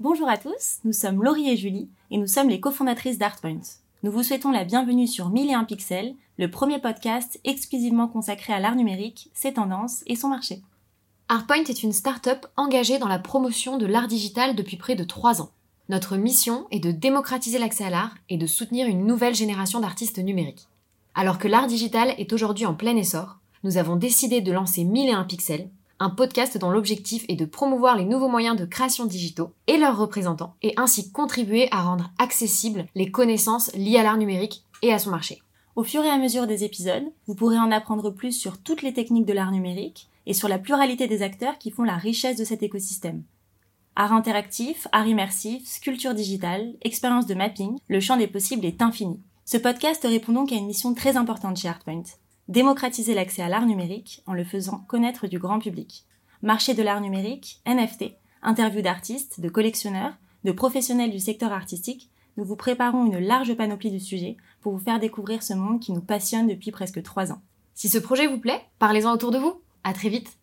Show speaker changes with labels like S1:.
S1: Bonjour à tous, nous sommes Laurie et Julie et nous sommes les cofondatrices d'Artpoint. Nous vous souhaitons la bienvenue sur 1001 pixels, le premier podcast exclusivement consacré à l'art numérique, ses tendances et son marché.
S2: Artpoint est une start-up engagée dans la promotion de l'art digital depuis près de 3 ans. Notre mission est de démocratiser l'accès à l'art et de soutenir une nouvelle génération d'artistes numériques. Alors que l'art digital est aujourd'hui en plein essor, nous avons décidé de lancer 1001 pixels, un podcast dont l'objectif est de promouvoir les nouveaux moyens de création digitaux et leurs représentants, et ainsi contribuer à rendre accessibles les connaissances liées à l'art numérique et à son marché.
S1: Au fur et à mesure des épisodes, vous pourrez en apprendre plus sur toutes les techniques de l'art numérique et sur la pluralité des acteurs qui font la richesse de cet écosystème. Art interactif, art immersif, sculpture digitale, expérience de mapping, le champ des possibles est infini. Ce podcast répond donc à une mission très importante chez Artpoint, démocratiser l'accès à l'art numérique en le faisant connaître du grand public. Marché de l'art numérique, NFT, interviews d'artistes, de collectionneurs, de professionnels du secteur artistique, nous vous préparons une large panoplie du sujet pour vous faire découvrir ce monde qui nous passionne depuis presque trois ans.
S2: Si ce projet vous plaît, parlez-en autour de vous. À très vite